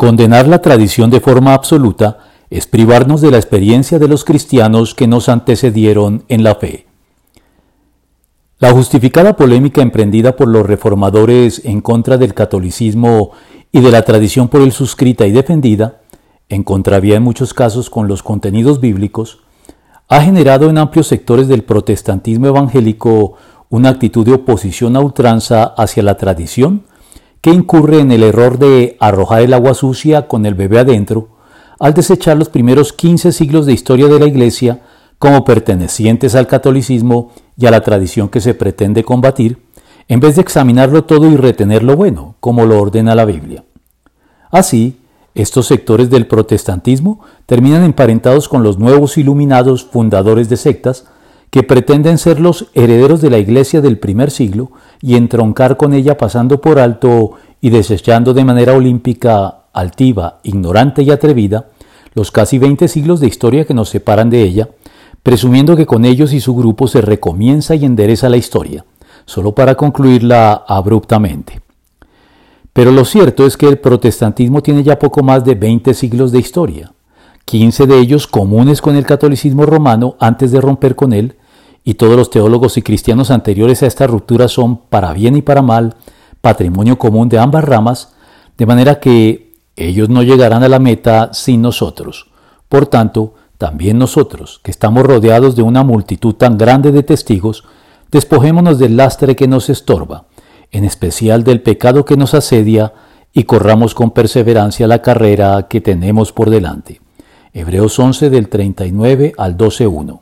Condenar la tradición de forma absoluta es privarnos de la experiencia de los cristianos que nos antecedieron en la fe. La justificada polémica emprendida por los reformadores en contra del catolicismo y de la tradición por él suscrita y defendida, en contravía en muchos casos con los contenidos bíblicos, ha generado en amplios sectores del protestantismo evangélico una actitud de oposición a ultranza hacia la tradición que incurre en el error de arrojar el agua sucia con el bebé adentro al desechar los primeros 15 siglos de historia de la Iglesia como pertenecientes al catolicismo y a la tradición que se pretende combatir, en vez de examinarlo todo y retener lo bueno, como lo ordena la Biblia. Así, estos sectores del protestantismo terminan emparentados con los nuevos iluminados fundadores de sectas que pretenden ser los herederos de la Iglesia del primer siglo y entroncar con ella pasando por alto y desechando de manera olímpica, altiva, ignorante y atrevida los casi 20 siglos de historia que nos separan de ella, presumiendo que con ellos y su grupo se recomienza y endereza la historia, solo para concluirla abruptamente. Pero lo cierto es que el protestantismo tiene ya poco más de 20 siglos de historia, 15 de ellos comunes con el catolicismo romano antes de romper con él, y todos los teólogos y cristianos anteriores a esta ruptura son, para bien y para mal, patrimonio común de ambas ramas, de manera que ellos no llegarán a la meta sin nosotros. Por tanto, también nosotros, que estamos rodeados de una multitud tan grande de testigos, despojémonos del lastre que nos estorba, en especial del pecado que nos asedia, y corramos con perseverancia la carrera que tenemos por delante. Hebreos 11 del 39 al 12.1.